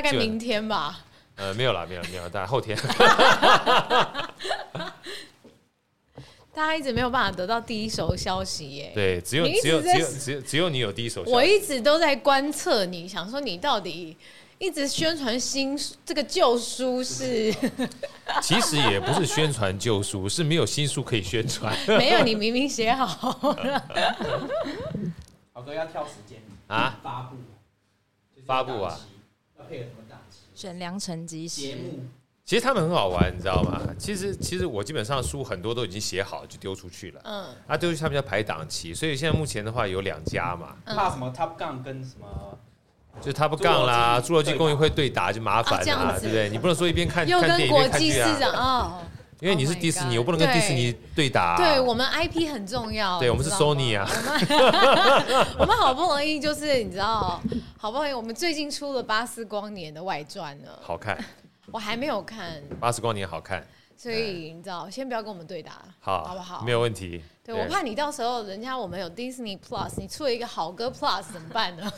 大概明天吧。呃，没有啦，没有，没有，大概后天。大家一直没有办法得到第一手消息耶。对，只有只有只有只有只有你有第一手消息。我一直都在观测你，想说你到底一直宣传新这个旧书是？其实也不是宣传旧书，是没有新书可以宣传。没有，你明明写好了。好哥要跳时间啊？发布，发布啊？要配合什么档期？选良辰吉时。节目。其实他们很好玩，你知道吗？其实其实我基本上书很多都已经写好，就丢出去了。嗯。啊，丢出去他们要排档期，所以现在目前的话有两家嘛。怕什么？Top Gun 跟什么？就 Top Gun 啦，侏罗纪公园会对打就麻烦了，对不对？你不能说一边看看电影一边看剧啊。因为你是迪士尼，我不能跟迪士尼对打。对我们 IP 很重要。对我们是 Sony 啊。我们好不容易就是你知道，好不容易我们最近出了《巴斯光年》的外传呢。好看。我还没有看《巴斯光年》，好看，所以你知道，先不要跟我们对打，好，好不好？没有问题。对，我怕你到时候人家我们有 Disney Plus，你出了一个好歌 Plus 怎么办呢？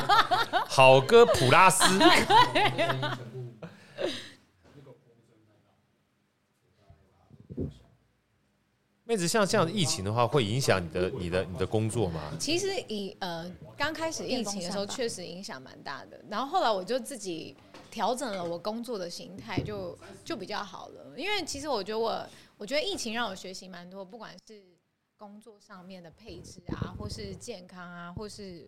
好歌普拉斯。妹子，像这样的疫情的话，会影响你的、你的、你的工作吗？其实以呃刚开始疫情的时候，确实影响蛮大的。然后后来我就自己。调整了我工作的形态，就就比较好了。因为其实我觉得我，我觉得疫情让我学习蛮多，不管是工作上面的配置啊，或是健康啊，或是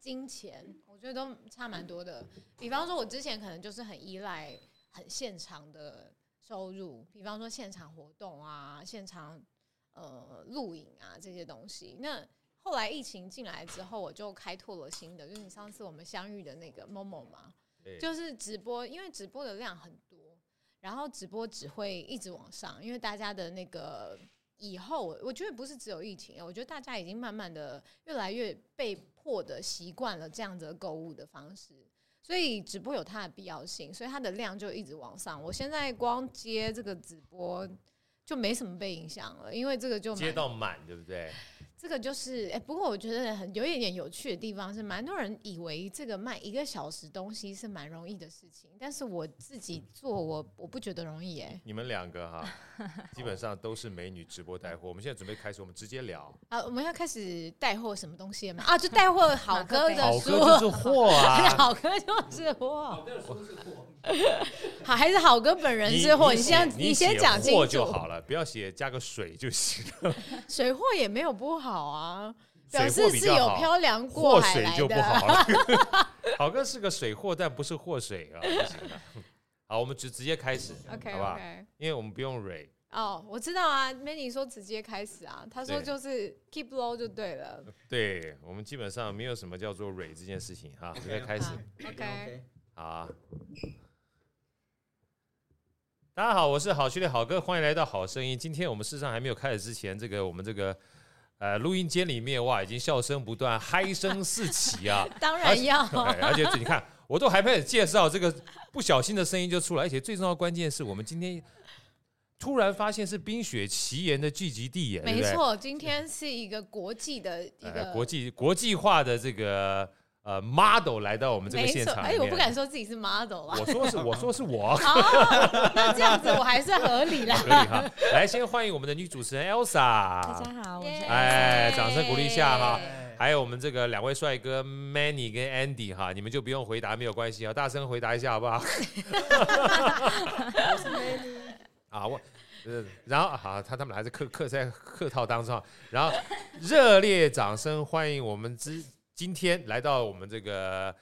金钱，我觉得都差蛮多的。比方说，我之前可能就是很依赖很现场的收入，比方说现场活动啊，现场呃录影啊这些东西。那后来疫情进来之后，我就开拓了新的，就是你上次我们相遇的那个 Momo 嘛。就是直播，因为直播的量很多，然后直播只会一直往上，因为大家的那个以后，我觉得不是只有疫情，我觉得大家已经慢慢的越来越被迫的习惯了这样子的购物的方式，所以直播有它的必要性，所以它的量就一直往上。我现在光接这个直播就没什么被影响了，因为这个就接到满，对不对？这个就是哎、欸，不过我觉得很有一点有趣的地方是，蛮多人以为这个卖一个小时东西是蛮容易的事情，但是我自己做我我不觉得容易哎。你们两个哈，基本上都是美女直播带货。我们现在准备开始，我们直接聊啊，我们要开始带货什么东西吗？啊，就带货好哥的书，好哥就是货啊，好哥就是货，好哥说是货，好还是好哥本人是货？你先你先讲清楚就好了，不要写加个水就行了。水货也没有不好。好啊，表示是有漂洋过海来的。水就不好了。好哥是个水货，但不是祸水啊。好，我们直直接开始，OK，好不好？Okay. 因为我们不用蕊。哦，oh, 我知道啊，Manny 说直接开始啊，他说就是 keep low 就对了。对，我们基本上没有什么叫做蕊这件事情哈，直接开始。OK，好啊。大家好，我是好兄弟好哥，欢迎来到好声音。今天我们事实上还没有开始之前，这个我们这个。呃，录音间里面哇，已经笑声不断，嗨声四起啊！当然要，而且你看，我都还没有介绍这个，不小心的声音就出来，而且最重要关键是我们今天突然发现是《冰雪奇缘》的聚集地耶，没错，今天是一个国际的一个、呃、国际国际化的这个。呃，model 来到我们这个现场，哎，我不敢说自己是 model 啊。我说是，我说是我。那这样子我还算合理啦。合理哈。来，先欢迎我们的女主持人 Elsa。大家好，我是。哎，掌声鼓励一下哈。还有我们这个两位帅哥 Manny 跟 Andy 哈，你们就不用回答，没有关系啊，大声回答一下好不好？我是 Manny。啊，我，呃然后好，他他们还是客客在客套当中，然后热烈掌声欢迎我们之。今天来到我们这个，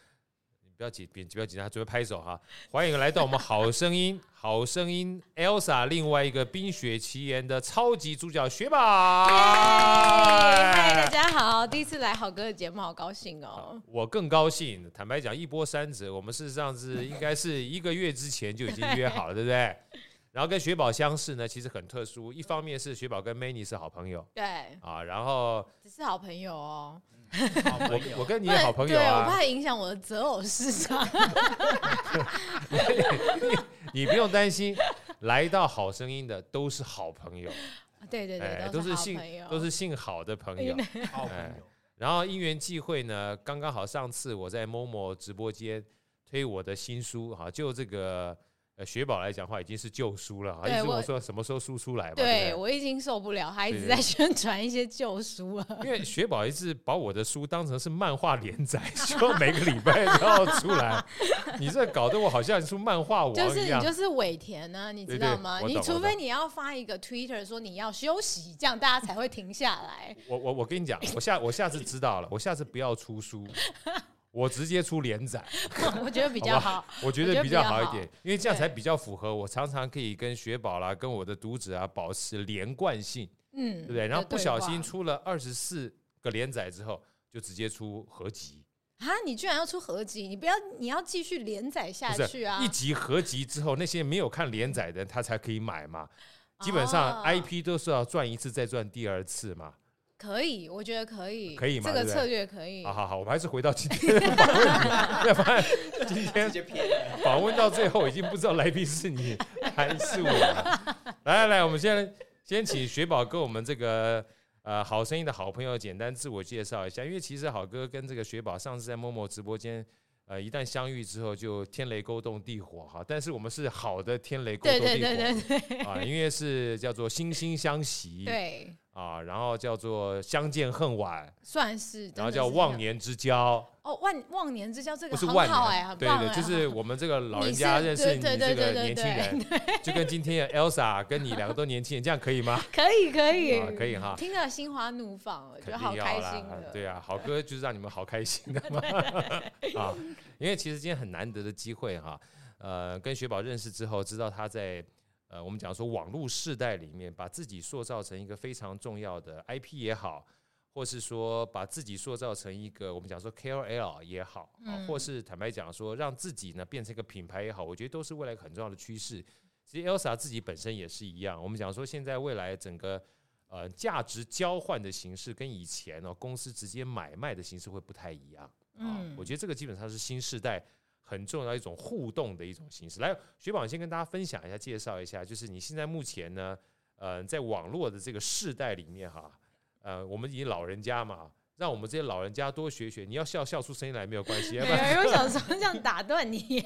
你不要紧，别不要紧张，准备拍手哈！欢迎来到我们好声音，好声音，Elsa，另外一个《冰雪奇缘》的超级主角雪宝。嗨，大家好，第一次来好哥的节目，好高兴哦！我更高兴，坦白讲，一波三折，我们事实上是应该是一个月之前就已经约好了，对不对？然后跟雪宝相识呢，其实很特殊，一方面是雪宝跟 Manny 是好朋友，对啊，然后只是好朋友哦。我我跟你好朋友啊，对，我怕影响我的择偶市场。你不用担心，来到好声音的都是好朋友。对对对，都是姓都是姓好的朋友。然后因缘际会呢，刚刚好上次我在 Momo 直播间推我的新书哈，就这个。呃，雪宝来讲话，已经是旧书了，一直问我说什么时候书出来嘛？对，对我已经受不了，他一直在宣传一些旧书了。因为雪宝一直把我的书当成是漫画连载，希望每个礼拜都要出来。你这搞得我好像出漫画王一样。就是你就是尾田呢、啊，你知道吗？你除非你要发一个 Twitter 说你要休息，这样大家才会停下来。我我我跟你讲，我下我下次知道了，我下次不要出书。我直接出连载，我觉得比较好。我觉得比较好一点，因为这样才比较符合我常常可以跟雪宝啦、跟我的读者啊保持连贯性，嗯，对不对？然后不小心出了二十四个连载之后，就直接出合集啊！你居然要出合集？你不要，你要继续连载下去啊！一集合集之后，那些没有看连载的人他才可以买嘛。基本上 IP 都是要赚一次再赚第二次嘛。可以，我觉得可以，可以吗？这个策略可以。好好好，我们还是回到今天的访问。要不然今天访问到最后，已经不知道来宾是你还是我了。来来来，我们先先请雪宝跟我们这个呃好声音的好朋友简单自我介绍一下。因为其实好哥跟这个雪宝上次在 Momo 直播间。呃，一旦相遇之后就天雷勾动地火哈，但是我们是好的天雷勾动地火，对对对对啊，因为是叫做惺惺相惜，对啊，然后叫做相见恨晚，算是，然后叫忘年之交，哦，忘忘年之交这个不是万年哎，对对，就是我们这个老人家认识你这个年轻人，就跟今天的 Elsa 跟你两个都年轻人，这样可以吗？可以可以可以哈，听了心花怒放，我觉得好开心的，对啊，好歌就是让你们好开心的嘛，啊。因为其实今天很难得的机会哈，呃，跟雪宝认识之后，知道他在呃我们讲说网络世代里面，把自己塑造成一个非常重要的 IP 也好，或是说把自己塑造成一个我们讲说 KOL 也好，啊，或是坦白讲说让自己呢变成一个品牌也好，我觉得都是未来很重要的趋势。其实 Elsa 自己本身也是一样，我们讲说现在未来整个呃价值交换的形式跟以前呢公司直接买卖的形式会不太一样。嗯，我觉得这个基本上是新时代很重要的一种互动的一种形式。来，雪宝先跟大家分享一下，介绍一下，就是你现在目前呢，呃，在网络的这个世代里面哈，呃，我们以老人家嘛，让我们这些老人家多学学。你要笑笑出声音来没有关系，没有想说这样打断你，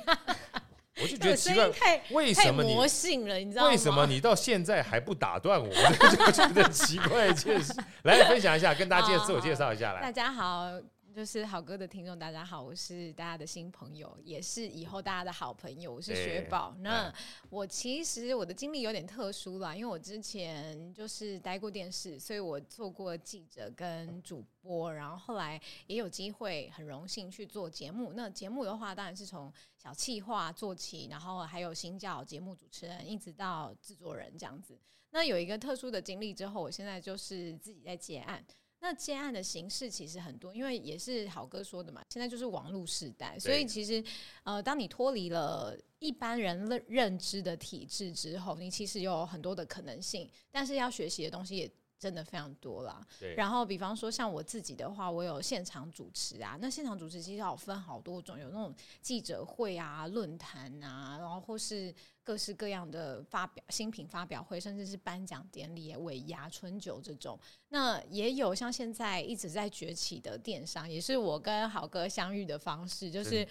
我就觉得奇怪，为什么你魔性了？你知道吗？为什么你到现在还不打断我？我就觉得奇怪一件事。来分享一下，跟大家介自我介绍一下来。大家好。就是好哥的听众，大家好，我是大家的新朋友，也是以后大家的好朋友，我是雪宝。那我其实我的经历有点特殊啦，因为我之前就是待过电视，所以我做过记者跟主播，然后后来也有机会很荣幸去做节目。那节目的话，当然是从小企划做起，然后还有新教节目主持人，一直到制作人这样子。那有一个特殊的经历之后，我现在就是自己在接案。那接案的形式其实很多，因为也是好哥说的嘛，现在就是网络时代，所以其实呃，当你脱离了一般人认认知的体制之后，你其实有很多的可能性，但是要学习的东西也真的非常多啦。对。然后比方说像我自己的话，我有现场主持啊，那现场主持其实要分好多种，有那种记者会啊、论坛啊，然后或是。各式各样的发表新品发表会，甚至是颁奖典礼、尾牙、春酒这种，那也有像现在一直在崛起的电商，也是我跟好哥相遇的方式，就是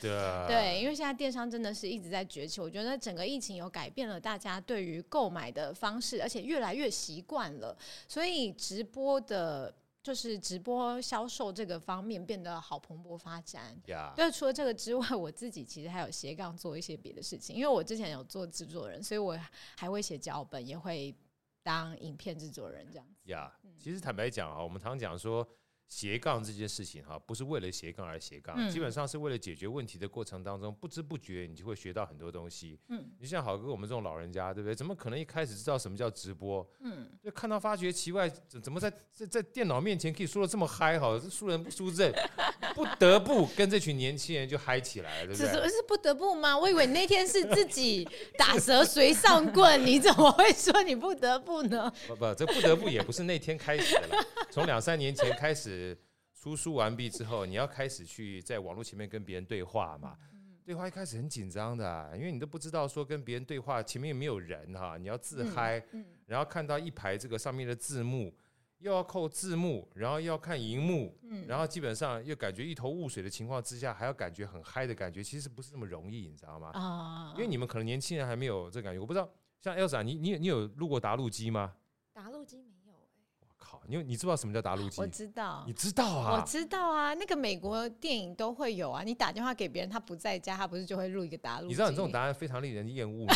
对，因为现在电商真的是一直在崛起，我觉得整个疫情有改变了大家对于购买的方式，而且越来越习惯了，所以直播的。就是直播销售这个方面变得好蓬勃发展。Yeah. 对，除了这个之外，我自己其实还有斜杠做一些别的事情。因为我之前有做制作人，所以我还会写脚本，也会当影片制作人这样子。呀，Yeah. 其实坦白讲啊，我们常讲说。斜杠这件事情哈，不是为了斜杠而斜杠，嗯、基本上是为了解决问题的过程当中，不知不觉你就会学到很多东西。嗯，你像好哥我们这种老人家，对不对？怎么可能一开始知道什么叫直播？嗯，就看到发觉奇怪，怎么在在在电脑面前可以说的这么嗨？哈，输人不输阵，不得不跟这群年轻人就嗨起来了，对不对？是不得不吗？我以为那天是自己打蛇随上棍，你怎么会说你不得不呢？不不，这不得不也不是那天开始的了，从两三年前开始。出书完毕之后，你要开始去在网络前面跟别人对话嘛？对话一开始很紧张的啊，因为你都不知道说跟别人对话前面有没有人哈，你要自嗨，然后看到一排这个上面的字幕，又要扣字幕，然后又要看荧幕，嗯然后基本上又感觉一头雾水的情况之下，还要感觉很嗨的感觉，其实不是那么容易，你知道吗？啊，因为你们可能年轻人还没有这感觉，我不知道。像 Elsa，你你你有录过答录机吗？答录机没有哎、我靠，你你知不知道什么叫打录机我？知道你，知道啊？我知道啊，那个美国电影都会有啊。你打电话给别人，他不在家，他不是就会录一个打录机？你知道你这种答案非常令人厌恶吗？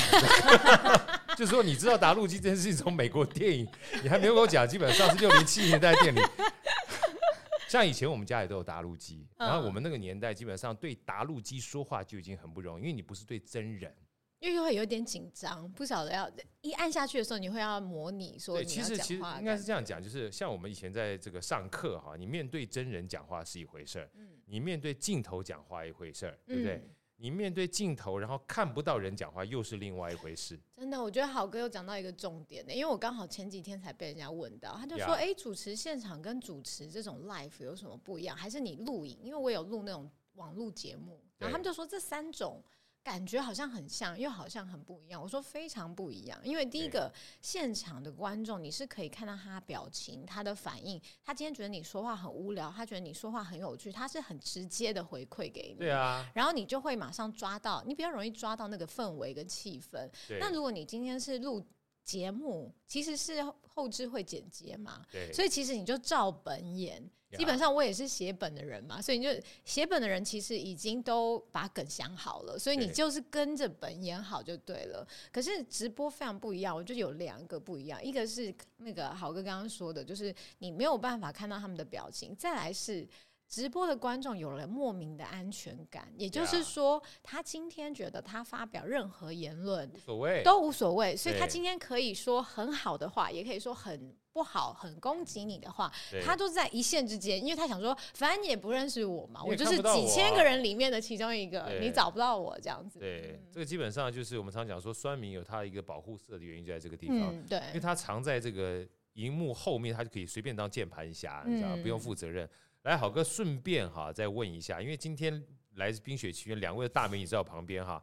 就是说你知道打录机这件事情从美国电影，你还没有跟我讲，基本上是六零七零年代电影。像以前我们家里都有打录机，然后我们那个年代基本上对打录机说话就已经很不容易，因为你不是对真人。因为会有点紧张，不晓得要一按下去的时候，你会要模拟说对，你要其实其实应该是这样讲，就是像我们以前在这个上课哈，你面对真人讲话是一回事儿，你面对镜头讲话一回事儿，对不对？嗯你面对镜头，然后看不到人讲话，又是另外一回事。真的，我觉得好哥又讲到一个重点呢，因为我刚好前几天才被人家问到，他就说：“呀哎，主持现场跟主持这种 live 有什么不一样？还是你录影？因为我有录那种网络节目，然后他们就说这三种。”感觉好像很像，又好像很不一样。我说非常不一样，因为第一个现场的观众，你是可以看到他表情、他的反应。他今天觉得你说话很无聊，他觉得你说话很有趣，他是很直接的回馈给你。对啊，然后你就会马上抓到，你比较容易抓到那个氛围跟气氛。对那如果你今天是录节目，其实是后置会剪接嘛，对，所以其实你就照本演。基本上我也是写本的人嘛，所以你就写本的人其实已经都把梗想好了，所以你就是跟着本演好就对了。可是直播非常不一样，我就有两个不一样，一个是那个豪哥刚刚说的，就是你没有办法看到他们的表情，再来是。直播的观众有了莫名的安全感，也就是说，他今天觉得他发表任何言论无所谓，都无所谓，所以他今天可以说很好的话，也可以说很不好、很攻击你的话，他都在一线之间，因为他想说，反正你也不认识我嘛，我就是几千个人里面的其中一个，你找不到我这样子。对，这个基本上就是我们常讲说，酸民有他一个保护色的原因就在这个地方，对，因为他藏在这个荧幕后面，他就可以随便当键盘侠，你知道不用负责任。来，好哥，顺便哈再问一下，因为今天来自冰雪奇缘两位的大美女在我旁边哈，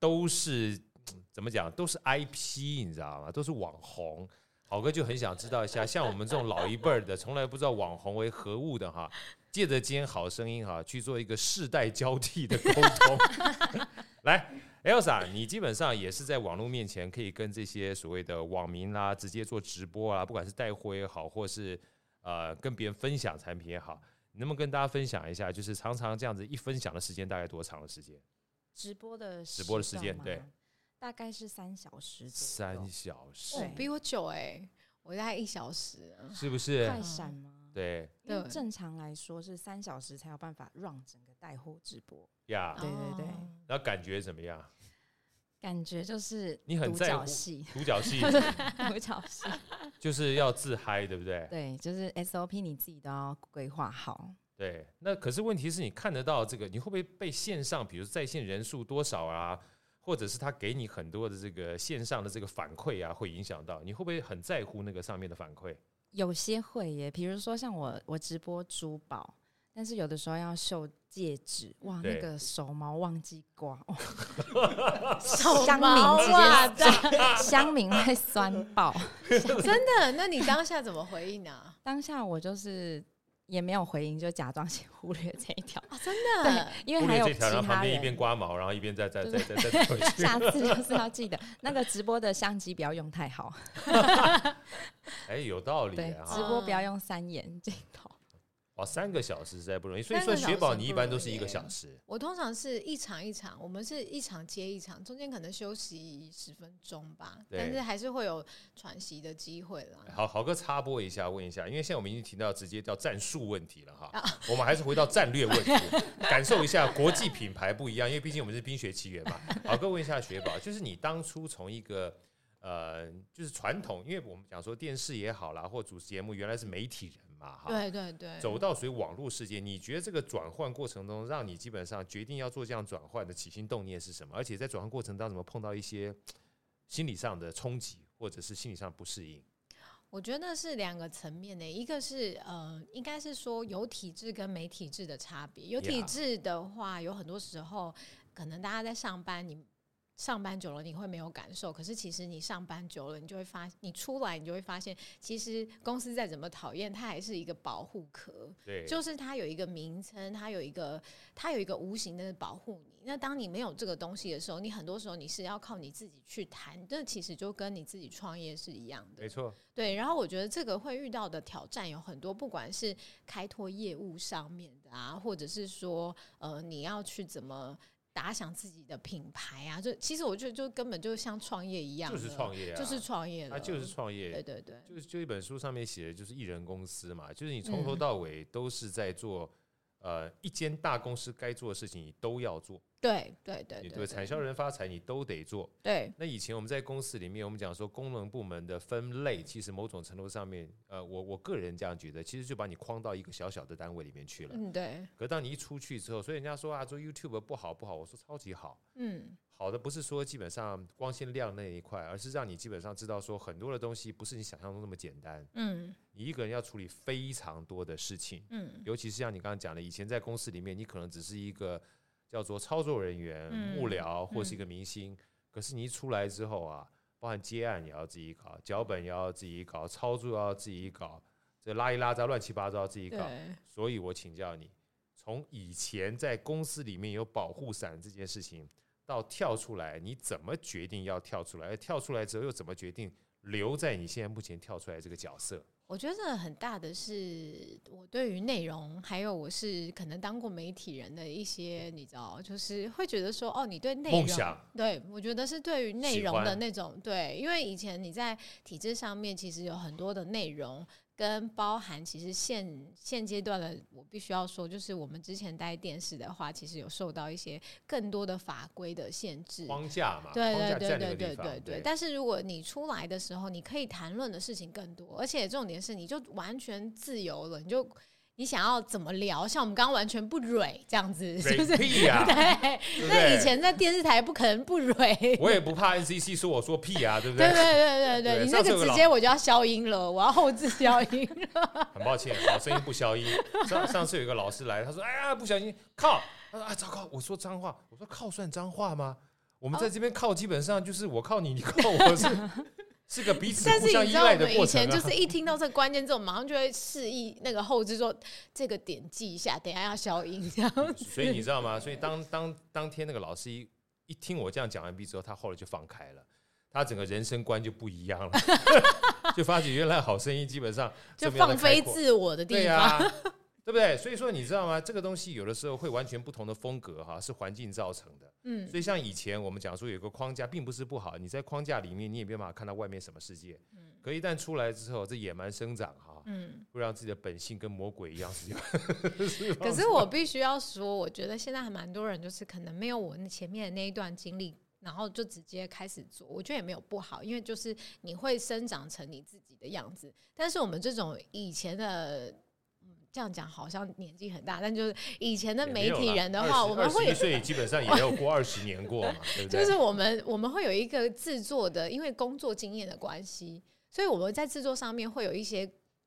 都是怎么讲？都是 IP，你知道吗？都是网红。好哥就很想知道一下，像我们这种老一辈的，从来不知道网红为何物的哈，借着今天好声音哈，去做一个世代交替的沟通。来，Elsa，你基本上也是在网络面前可以跟这些所谓的网民啦，直接做直播啊，不管是带货也好，或是呃跟别人分享产品也好。你能不能跟大家分享一下，就是常常这样子一分享的时间大概多长的时间？直播的直播的时间对，大概是三小时。三小时，哦、比我久哎、欸，我大概一小时，是不是？快闪吗？对，因为正常来说是三小时才有办法让整个带货直播。呀、yeah，对对对。那感觉怎么样？感觉就是你很在乎独角戏，独角戏，独角戏，就是要自嗨，对不对？对，就是 SOP 你自己都要规划好。对，那可是问题是你看得到这个，你会不会被线上，比如在线人数多少啊，或者是他给你很多的这个线上的这个反馈啊，会影响到你会不会很在乎那个上面的反馈？有些会耶，比如说像我，我直播珠宝。但是有的时候要绣戒指，哇，那个手毛忘记刮，哦、手毛啊，乡民会酸爆，真的？那你当下怎么回应呢、啊？当下我就是也没有回应，就假装先忽略这一条啊，真的，因为还有其他人旁边一边刮毛，然后一边再再再再再回去。下次就是要记得那个直播的相机不要用太好。哎，有道理、啊。对，直播不要用三眼镜头。哦，三个小时实在不容易，所以说雪宝你一般都是一个小时。我通常是一场一场，我们是一场接一场，中间可能休息十分钟吧，但是还是会有喘息的机会啦。好好哥插播一下，问一下，因为现在我们已经提到直接到战术问题了哈，啊、我们还是回到战略问题，感受一下国际品牌不一样，因为毕竟我们是冰雪奇缘嘛。好哥问一下雪宝，就是你当初从一个呃，就是传统，因为我们讲说电视也好啦，或主持节目原来是媒体人。对对对，走到所以网络世界，你觉得这个转换过程中，让你基本上决定要做这样转换的起心动念是什么？而且在转换过程当中，碰到一些心理上的冲击，或者是心理上不适应？我觉得是两个层面的，一个是呃，应该是说有体制跟没体制的差别。有体制的话，有很多时候可能大家在上班，你。上班久了你会没有感受，可是其实你上班久了，你就会发，你出来你就会发现，其实公司再怎么讨厌，它还是一个保护壳。对，就是它有一个名称，它有一个，它有一个无形的保护你。那当你没有这个东西的时候，你很多时候你是要靠你自己去谈，这其实就跟你自己创业是一样的。没错。对，然后我觉得这个会遇到的挑战有很多，不管是开拓业务上面的啊，或者是说，呃，你要去怎么。打响自己的品牌啊，就其实我觉得就根本就像创业一样，就是创业啊，就是创业，它就是创业，对对对，就是就一本书上面写的就是艺人公司嘛，就是你从头到尾都是在做。呃，一间大公司该做的事情你都要做，对对对，对对产销人发财你都得做。对，那以前我们在公司里面，我们讲说功能部门的分类，其实某种程度上面，呃，我我个人这样觉得，其实就把你框到一个小小的单位里面去了。嗯，对。可当你一出去之后，所以人家说啊，做 YouTube 不好不好，我说超级好。嗯。好的不是说基本上光鲜亮那一块，而是让你基本上知道说很多的东西不是你想象中那么简单。嗯，你一个人要处理非常多的事情。嗯，尤其是像你刚刚讲的，以前在公司里面，你可能只是一个叫做操作人员、幕僚或是一个明星，可是你一出来之后啊，包含接案也要自己搞，脚本也要自己搞，操作要自己搞，这拉一拉杂乱七八糟自己搞。所以我请教你，从以前在公司里面有保护伞这件事情。到跳出来，你怎么决定要跳出来？而跳出来之后又怎么决定留在你现在目前跳出来这个角色？我觉得很大的是我对于内容，还有我是可能当过媒体人的一些，你知道，就是会觉得说，哦，你对内容，对，我觉得是对于内容的那种，对，因为以前你在体制上面其实有很多的内容。跟包含，其实现现阶段的，我必须要说，就是我们之前待电视的话，其实有受到一些更多的法规的限制框架嘛，对对对对对对对。但是如果你出来的时候，你可以谈论的事情更多，而且重点是，你就完全自由了，你就。你想要怎么聊？像我们刚刚完全不蕊这样子，是不是？屁啊、对，那以前在电视台不可能不蕊。我也不怕 NCC 说我说屁啊，对不对？对对对对对，你那个直接我就要消音了，我要后置消音了。很抱歉，好，声音不消音。上上次有一个老师来，他说：“哎呀，不小心靠。”他说：“啊，糟糕，我说脏话。”我说：“靠算脏话吗？我们在这边靠，基本上就是我靠你，你靠我是。” 是个彼此互相依赖的过程啊。以前就是一听到这个关键字，我马上就会示意那个后置说这个点记一下，等一下要消音这样子。所以你知道吗？所以当当当天那个老师一一听我这样讲完毕之后，他后来就放开了，他整个人生观就不一样了，就发觉原来好声音基本上就放飞自我的地方。对不对？所以说你知道吗？这个东西有的时候会完全不同的风格哈，是环境造成的。嗯，所以像以前我们讲说有个框架，并不是不好。你在框架里面，你也没办法看到外面什么世界。嗯，可一旦出来之后，这野蛮生长哈，嗯，会让自己的本性跟魔鬼一样。是可是我必须要说，我觉得现在还蛮多人就是可能没有我那前面的那一段经历，然后就直接开始做。我觉得也没有不好，因为就是你会生长成你自己的样子。但是我们这种以前的。这样讲好像年纪很大，但就是以前的媒体人的话，我们会所以基本上也要过二十年过嘛，对不对？就是我们我们会有一个制作的，因为工作经验的关系，所以我们在制作上面会有一些。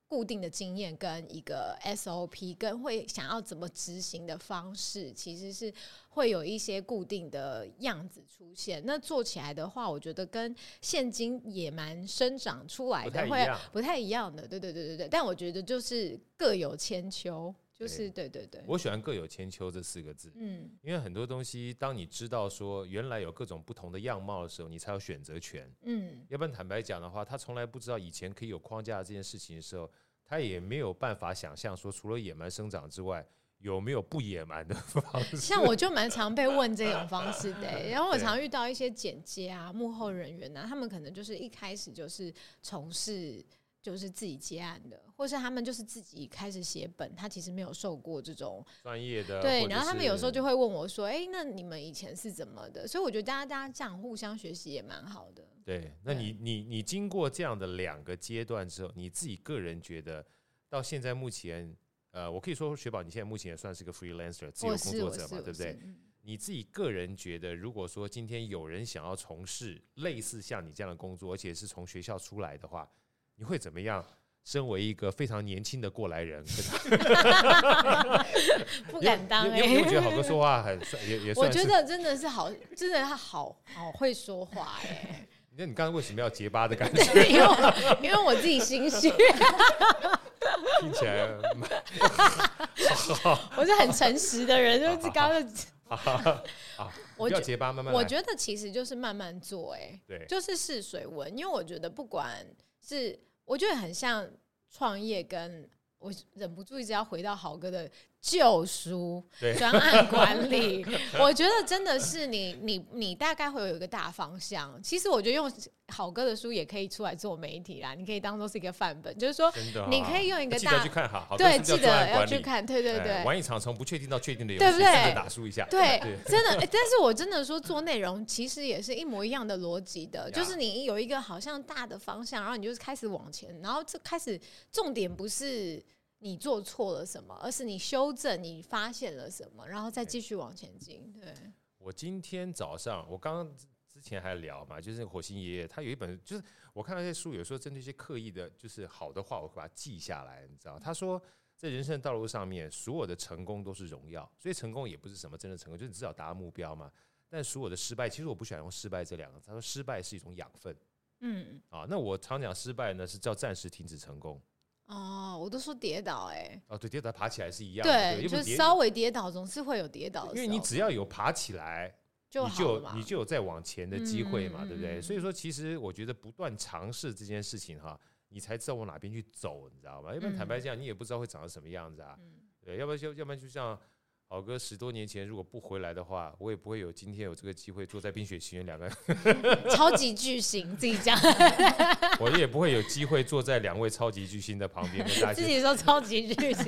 固定的经验跟一个 SOP，跟会想要怎么执行的方式，其实是会有一些固定的样子出现。那做起来的话，我觉得跟现今野蛮生长出来的会不太一样的。对对对对对，但我觉得就是各有千秋，就是对对对。我喜欢“各有千秋”这四个字，嗯，因为很多东西，当你知道说原来有各种不同的样貌的时候，你才有选择权，嗯。要不然坦白讲的话，他从来不知道以前可以有框架这件事情的时候。他也没有办法想象说，除了野蛮生长之外，有没有不野蛮的方式？像我就蛮常被问这种方式的，然后我常遇到一些剪接啊、幕后人员啊，他们可能就是一开始就是从事就是自己接案的，或是他们就是自己开始写本，他其实没有受过这种专业的。对，然后他们有时候就会问我说：“哎，那你们以前是怎么的？”所以我觉得大家大家这样互相学习也蛮好的。对，那你你你经过这样的两个阶段之后，你自己个人觉得到现在目前，呃，我可以说雪宝，你现在目前也算是个 freelancer 自由工作者嘛，对不对？你自己个人觉得，如果说今天有人想要从事类似像你这样的工作，而且是从学校出来的话，你会怎么样身为一个非常年轻的过来人，不敢当哎、欸。你有觉得好哥说话很帅，也也算我觉得真的是好，真的他好好会说话哎、欸。那你刚刚为什么要结巴的感觉？因为因为我自己心虚。听起来，我是很诚实的人，就是刚刚。我要结巴，慢慢。我觉得其实就是慢慢做，哎，对，就是试水温。因为我觉得不管是，我觉得很像创业，跟我忍不住一直要回到豪哥的。旧书专案管理，我觉得真的是你你你大概会有一个大方向。其实我觉得用好哥的书也可以出来做媒体啦，你可以当做是一个范本，就是说你可以用一个大去看哈，对，记得要去看，对对对。玩一场从不确定到确定的游戏，对不对？打输一下，对，真的。但是我真的说做内容，其实也是一模一样的逻辑的，就是你有一个好像大的方向，然后你就开始往前，然后这开始重点不是。你做错了什么？而是你修正，你发现了什么，然后再继续往前进。对，我今天早上，我刚刚之前还聊嘛，就是火星爷爷，他有一本，就是我看到那些书，有时候针对一些刻意的，就是好的话，我会把它记下来。你知道，他说在人生的道路上面，所有的成功都是荣耀，所以成功也不是什么真的成功，就是你至少达到目标嘛。但所有的失败，其实我不喜欢用失败这两个字。他说失败是一种养分。嗯，啊，那我常讲失败呢，是叫暂时停止成功。哦，我都说跌倒哎、欸，哦对，跌倒爬起来是一样的，对，对就稍微跌倒总是会有跌倒的，因为你只要有爬起来，就你就你就有再往前的机会嘛，嗯、对不对？所以说，其实我觉得不断尝试这件事情哈，你才知道往哪边去走，你知道吗？要不然坦白讲，你也不知道会长成什么样子啊，嗯、对，要不然就要不然就像。好哥十多年前如果不回来的话，我也不会有今天有这个机会坐在冰雪奇缘两个 超级巨星自己讲，我也不会有机会坐在两位超级巨星的旁边跟大家。自己说超级巨星，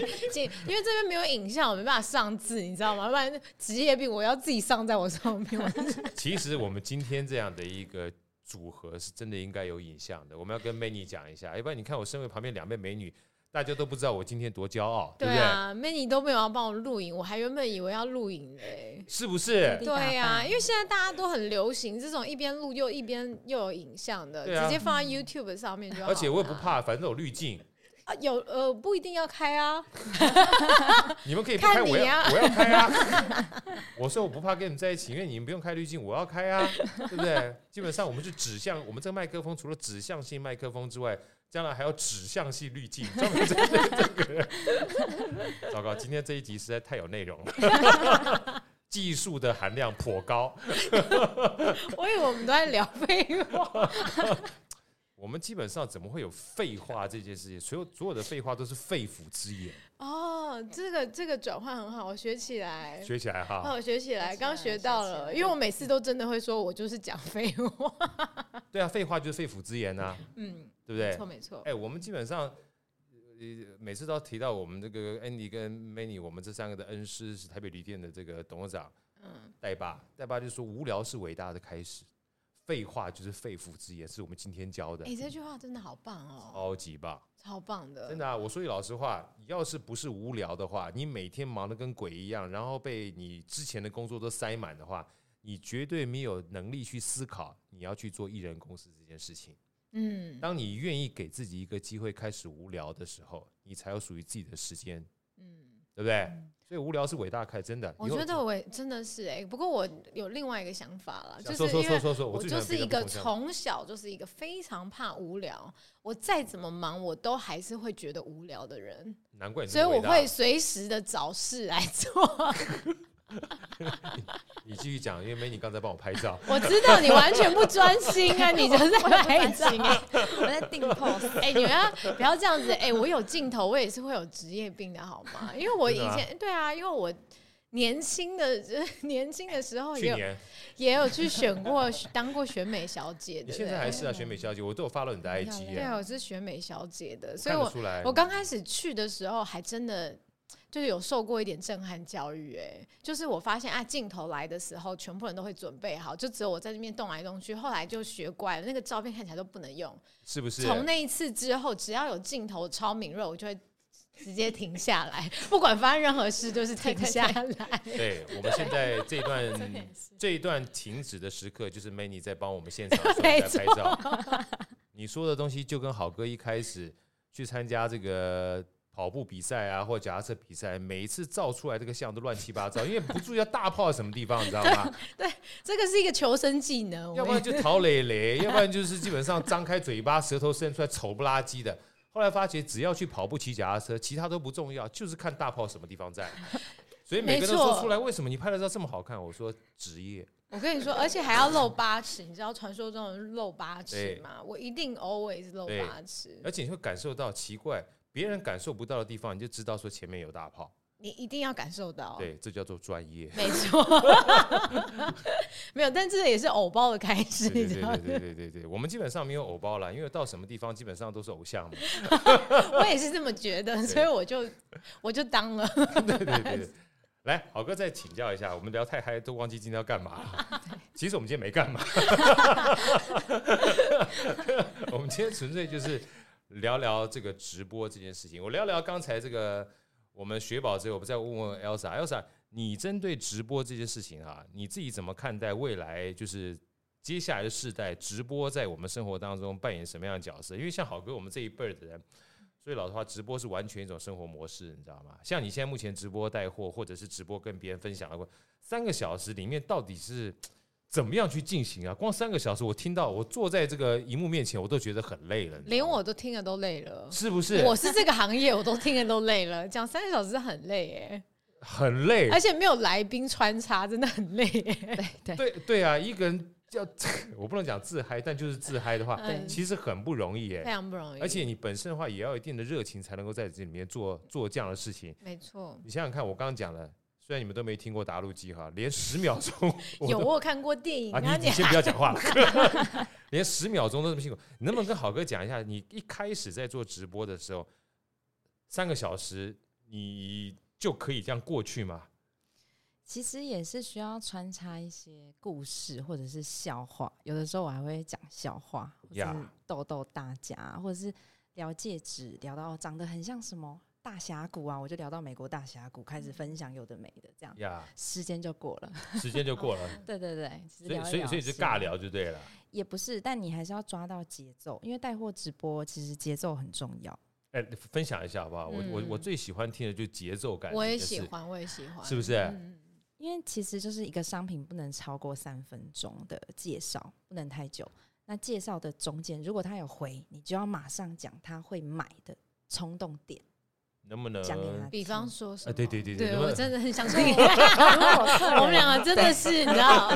因为这边没有影像，我没办法上字，你知道吗？不然职业病，我要自己上在我上面。其实我们今天这样的一个组合是真的应该有影像的，我们要跟 Many 讲一下，要不然你看我身为旁边两位美女。大家都不知道我今天多骄傲，对啊，Many 都没有要帮我录影，我还原本以为要录影嘞，是不是？对呀，因为现在大家都很流行这种一边录又一边又有影像的，直接放在 YouTube 上面就好。而且我也不怕，反正有滤镜啊，有呃不一定要开啊，你们可以不开，我要我要开啊。我说我不怕跟你们在一起，因为你们不用开滤镜，我要开啊，对不对？基本上我们是指向，我们这个麦克风除了指向性麦克风之外。将来还有指向性滤镜，专门针对这个。糟糕，今天这一集实在太有内容了，技术的含量颇高。我以为我们都在聊废话。我们基本上怎么会有废话这件事情？所有所有的废话都是肺腑之言。哦，这个这个转换很好，我学起来，学起来哈。我学起来，刚学到了，因为我每次都真的会说，我就是讲废话。对啊，废话就是肺腑之言呐。嗯。对不对？没错没错。哎，我们基本上呃，每次都提到我们这个 Andy 跟 Many，我们这三个的恩师是台北旅店的这个董事长，嗯，代爸，代爸就说无聊是伟大的开始，废话就是肺腑之言，是我们今天教的。哎，这句话真的好棒哦，超级棒，超棒的，真的啊！我说句老实话，要是不是无聊的话，你每天忙得跟鬼一样，然后被你之前的工作都塞满的话，你绝对没有能力去思考你要去做艺人公司这件事情。嗯，当你愿意给自己一个机会开始无聊的时候，你才有属于自己的时间，嗯，对不对？嗯、所以无聊是伟大开，真的。我觉得我真的是哎、欸，不过我有另外一个想法了，就是说说说说说，我就是一个从小就是一个非常怕无聊，我再怎么忙我都还是会觉得无聊的人。难怪你，所以我会随时的找事来做。你继续讲，因为 Many 刚才帮我拍照，我知道你完全不专心啊，你就是在拍照，我在定 pose。哎，你们要不要这样子？哎，我有镜头，我也是会有职业病的好吗？因为我以前对啊，因为我年轻的年轻的时候也有也有去选过当过选美小姐的。你现在还是啊，选美小姐，我都有 follow 你的 IG。对，我是选美小姐的，所以我我刚开始去的时候还真的。就是有受过一点震撼教育，哎，就是我发现啊，镜头来的时候，全部人都会准备好，就只有我在那边动来动去。后来就学乖了，那个照片看起来都不能用，是不是？从那一次之后，只要有镜头超敏锐，我就会直接停下来，不管发生任何事，就是停下来。对，我们现在这一段这一段停止的时刻，就是 Many 在帮我们现场 在拍照。你说的东西就跟好哥一开始。去参加这个跑步比赛啊，或脚踏车比赛，每一次照出来这个相都乱七八糟，因为不注意要大炮在什么地方，你知道吗？对，这个是一个求生技能。要不然就逃垒垒，要不然就是基本上张开嘴巴，舌头伸出来，丑不拉几的。后来发觉，只要去跑步、骑脚踏车，其他都不重要，就是看大炮什么地方在。所以每个人都说出来，为什么你拍的照这么好看？我说职业。我跟你说，而且还要露八尺，你知道传说中的露八尺吗？我一定 always 露八尺。而且你会感受到奇怪，别人感受不到的地方，你就知道说前面有大炮。你一定要感受到，对，这叫做专业。没错，没有，但这也是偶包的开始。对对对对对对对，我们基本上没有偶包了，因为到什么地方基本上都是偶像嘛。我也是这么觉得，所以我就我就当了。对对对对。来，好哥再请教一下，我们聊太嗨都忘记今天要干嘛了。其实我们今天没干嘛，我们今天纯粹就是聊聊这个直播这件事情。我聊聊刚才这个我们学宝之后，我们再问问 Elsa，Elsa，你针对直播这件事情啊，你自己怎么看待未来？就是接下来的世代，直播在我们生活当中扮演什么样的角色？因为像好哥我们这一辈的人。所以老实话，直播是完全一种生活模式，你知道吗？像你现在目前直播带货，或者是直播跟别人分享的话，三个小时里面到底是怎么样去进行啊？光三个小时，我听到我坐在这个荧幕面前，我都觉得很累了，连我都听了都累了，是不是？我是这个行业，我都听了都累了，讲三个小时很累哎，很累，而且没有来宾穿插，真的很累 对对啊，一个人。叫 我不能讲自嗨，但就是自嗨的话，其实很不容易耶，非常不容易。而且你本身的话，也要一定的热情，才能够在这里面做做这样的事情。没错，你想想看，我刚刚讲了，虽然你们都没听过打路机哈，连十秒钟 有我有看过电影啊，你你先不要讲话了，连十秒钟都这么辛苦，你能不能跟好哥讲一下，你一开始在做直播的时候，三个小时你就可以这样过去吗？其实也是需要穿插一些故事或者是笑话，有的时候我还会讲笑话，或者是逗逗大家，或者是聊戒指，聊到长得很像什么大峡谷啊，我就聊到美国大峡谷，开始分享有的没的，这样，呀，时间就过了，时间就过了，对对对，所以所以所以是尬聊就对了，也不是，但你还是要抓到节奏，因为带货直播其实节奏很重要。哎，分享一下好不好？我我我最喜欢听的就是节奏感，我也喜欢，我也喜欢，是不是？因为其实就是一个商品不能超过三分钟的介绍，不能太久。那介绍的中间，如果他有回，你就要马上讲他会买的冲动点，能不能讲给他？比方说什么？对对对对，我真的很想听。我们两个真的是，你知道？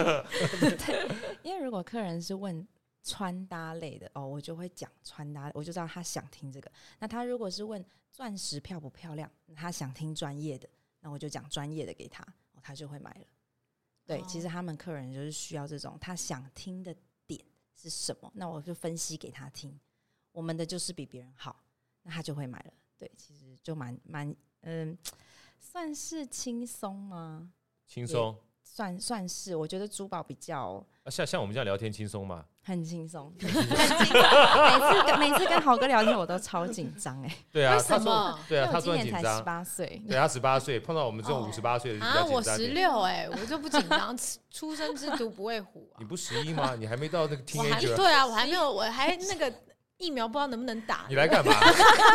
对，因为如果客人是问穿搭类的哦，我就会讲穿搭，我就知道他想听这个。那他如果是问钻石漂不漂亮，他想听专业的，那我就讲专业的给他。他就会买了，对，其实他们客人就是需要这种，他想听的点是什么，那我就分析给他听。我们的就是比别人好，那他就会买了。对，其实就蛮蛮，嗯，算是轻松吗？轻松。算算是，我觉得珠宝比较像像我们这样聊天轻松吗？很轻松，很轻松。每次跟每次跟豪哥聊天，我都超紧张哎。对啊，他说，对啊，他说今年才十八岁，对他十八岁，碰到我们这种五十八岁的啊，我十六哎，我就不紧张，出生之犊不畏虎。你不十一吗？你还没到那个 teenager？对啊，我还没有，我还那个疫苗不知道能不能打。你来干嘛？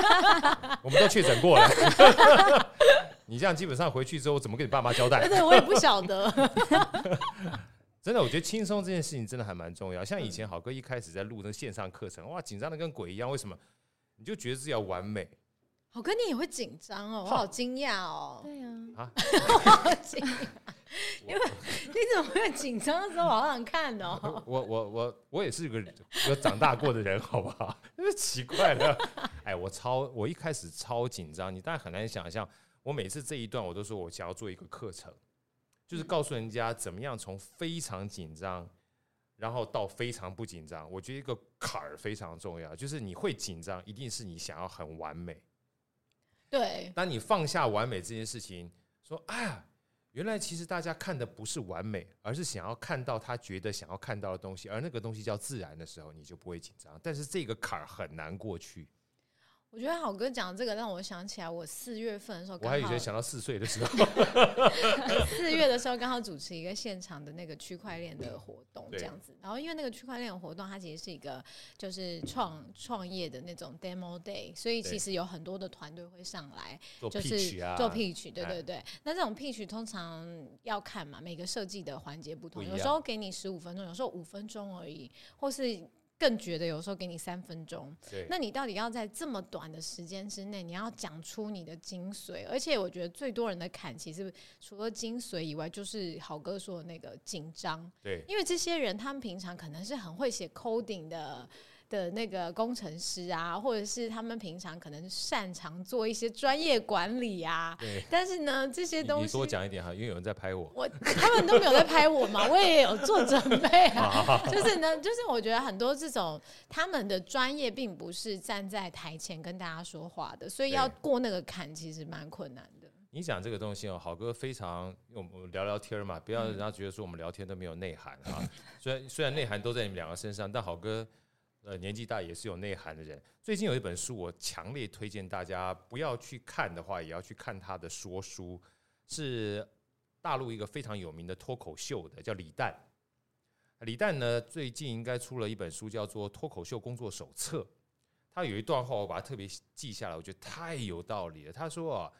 我们都确诊过了。你这样基本上回去之后，我怎么跟你爸妈交代？对，我也不晓得。真的，我觉得轻松这件事情真的还蛮重要。像以前好哥一开始在录那线上课程，哇，紧张的跟鬼一样。为什么？你就觉得自己要完美。郝哥，你也会紧张哦，我好惊讶哦。对呀。啊？好惊讶，因为你怎么会紧张的时候好想看哦？我我我我也是个有长大过的人，好不好？那么奇怪了。哎，我超我一开始超紧张，你大概很难想象。我每次这一段我都说，我想要做一个课程，就是告诉人家怎么样从非常紧张，然后到非常不紧张。我觉得一个坎儿非常重要，就是你会紧张，一定是你想要很完美。对，当你放下完美这件事情，说啊，原来其实大家看的不是完美，而是想要看到他觉得想要看到的东西，而那个东西叫自然的时候，你就不会紧张。但是这个坎儿很难过去。我觉得好哥讲这个让我想起来，我四月份的时候，我还以为想到四岁的时候，四月的时候刚好主持一个现场的那个区块链的活动，这样子。然后因为那个区块链的活动，它其实是一个就是创创业的那种 demo day，所以其实有很多的团队会上来，就是做 pitch，对对对。那这种 pitch 通常要看嘛，每个设计的环节不同，有时候给你十五分钟，有时候五分钟而已，或是。更觉得有时候给你三分钟，那你到底要在这么短的时间之内，你要讲出你的精髓？而且我觉得最多人的坎，其实除了精髓以外，就是好哥说的那个紧张。对，因为这些人他们平常可能是很会写 coding 的。的那个工程师啊，或者是他们平常可能擅长做一些专业管理啊，对。但是呢，这些东西你多讲一点哈，因为有人在拍我。我他们都没有在拍我嘛，我也有做准备啊。就是呢，就是我觉得很多这种他们的专业并不是站在台前跟大家说话的，所以要过那个坎其实蛮困难的。你讲这个东西哦，好哥非常，我们聊聊天嘛，不要让人家觉得说我们聊天都没有内涵啊。虽然虽然内涵都在你们两个身上，但好哥。呃，年纪大也是有内涵的人。最近有一本书，我强烈推荐大家不要去看的话，也要去看他的说书，是大陆一个非常有名的脱口秀的，叫李诞。李诞呢，最近应该出了一本书，叫做《脱口秀工作手册》。他有一段话，我把它特别记下来，我觉得太有道理了。他说啊，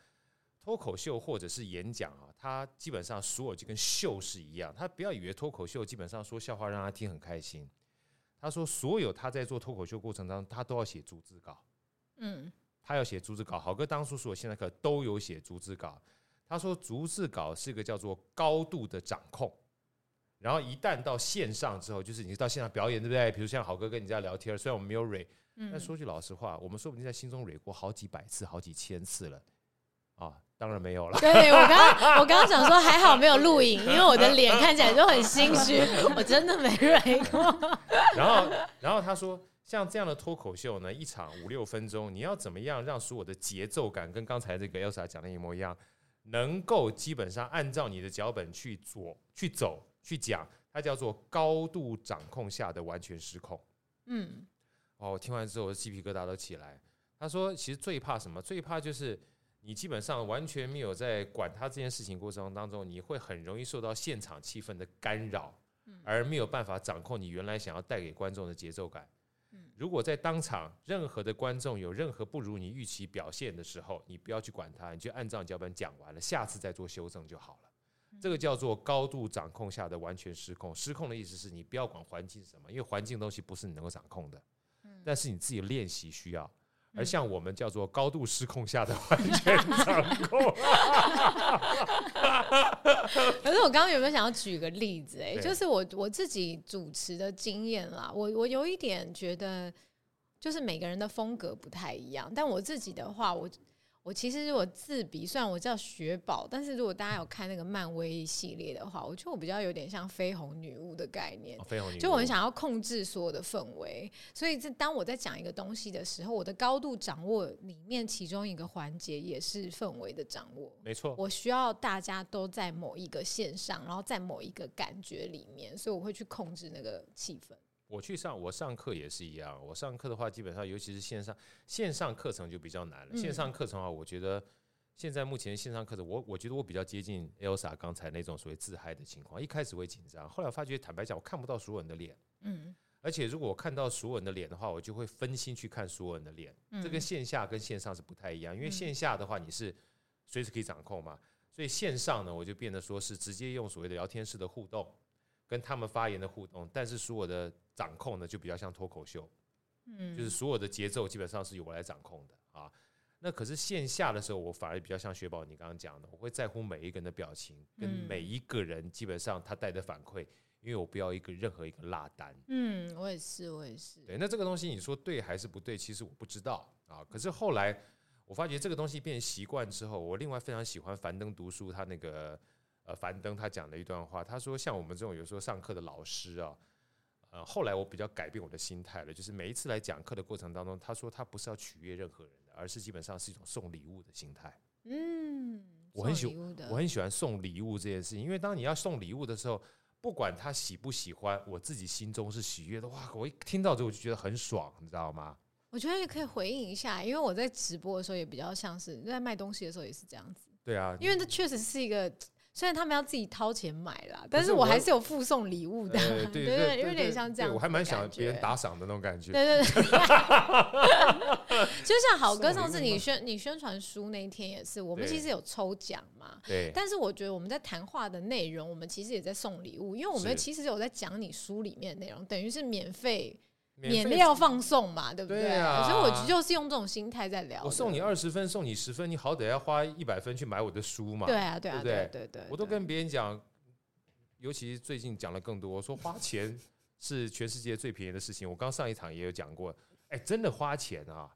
脱口秀或者是演讲啊，他基本上所有就跟秀是一样。他不要以为脱口秀基本上说笑话让他听很开心。他说：“所有他在做脱口秀过程当中，他都要写逐字稿。嗯，他要写逐字稿。好哥当初所有现在可都有写逐字稿。他说，逐字稿是一个叫做高度的掌控。然后一旦到线上之后，就是你到现场表演，对不对？比如像好哥跟你在聊天，虽然我们没有蕊，但说句老实话，我们说不定在心中蕊过好几百次、好几千次了。”啊，当然没有了。对，我刚刚我刚刚想说，还好没有录影，因为我的脸看起来就很心虚，我真的没蕊过。然后，然后他说，像这样的脱口秀呢，一场五六分钟，你要怎么样让所有的节奏感跟刚才这个 Elsa 讲的一模一样，能够基本上按照你的脚本去做、去走、去讲，它叫做高度掌控下的完全失控。嗯，哦，我听完之后，我的鸡皮疙瘩都起来。他说，其实最怕什么？最怕就是。你基本上完全没有在管他这件事情过程当中，你会很容易受到现场气氛的干扰，而没有办法掌控你原来想要带给观众的节奏感。如果在当场任何的观众有任何不如你预期表现的时候，你不要去管他，你就按照脚本讲完了，下次再做修正就好了。这个叫做高度掌控下的完全失控。失控的意思是你不要管环境是什么，因为环境东西不是你能够掌控的，但是你自己练习需要。而像我们叫做高度失控下的完全 掌控。可是我刚刚有没有想要举个例子？哎，就是我我自己主持的经验啦，我我有一点觉得，就是每个人的风格不太一样。但我自己的话，我。我其实如果自比，虽然我叫雪宝，但是如果大家有看那个漫威系列的话，我觉得我比较有点像绯红女巫的概念。哦、绯红女巫。就我很想要控制所有的氛围，所以这当我在讲一个东西的时候，我的高度掌握里面其中一个环节也是氛围的掌握。没错，我需要大家都在某一个线上，然后在某一个感觉里面，所以我会去控制那个气氛。我去上，我上课也是一样。我上课的话，基本上尤其是线上线上课程就比较难了。线上课程啊，我觉得现在目前线上课程，我我觉得我比较接近 Elsa 刚才那种所谓自嗨的情况。一开始会紧张，后来发觉，坦白讲，我看不到所有人的脸。嗯。而且如果我看到所有人的脸的话，我就会分心去看所有人的脸。这跟线下跟线上是不太一样，因为线下的话你是随时可以掌控嘛，所以线上呢，我就变得说是直接用所谓的聊天式的互动。跟他们发言的互动，但是所有的掌控呢，就比较像脱口秀，嗯，就是所有的节奏基本上是由我来掌控的啊。那可是线下的时候，我反而比较像雪宝你刚刚讲的，我会在乎每一个人的表情，跟每一个人基本上他带的反馈，因为我不要一个任何一个落单。嗯，我也是，我也是。对，那这个东西你说对还是不对？其实我不知道啊。可是后来我发觉这个东西变习惯之后，我另外非常喜欢樊登读书他那个。呃，樊登他讲了一段话，他说：“像我们这种有时候上课的老师啊，呃，后来我比较改变我的心态了，就是每一次来讲课的过程当中，他说他不是要取悦任何人的，而是基本上是一种送礼物的心态。嗯，我很喜欢，我很喜欢送礼物这件事情，因为当你要送礼物的时候，不管他喜不喜欢，我自己心中是喜悦的。哇，我一听到这我就觉得很爽，你知道吗？我觉得也可以回应一下，因为我在直播的时候也比较像是在卖东西的时候也是这样子。对啊，因为这确实是一个。虽然他们要自己掏钱买啦，但是我还是有附送礼物的，对对对，有点像这样。我还蛮想别人打赏的那种感觉。对对对，就像好哥上次你宣你宣传书那一天也是，我们其实有抽奖嘛。对。但是我觉得我们在谈话的内容，我们其实也在送礼物，因为我们其实有在讲你书里面的内容，等于是免费。免料放送嘛，对不对？对啊，所以我就是用这种心态在聊。我送你二十分，送你十分，你好歹要花一百分去买我的书嘛。对啊，对啊，对对对对。我都跟别人讲，尤其最近讲了更多，我说花钱是全世界最便宜的事情。我刚上一场也有讲过，哎，真的花钱啊，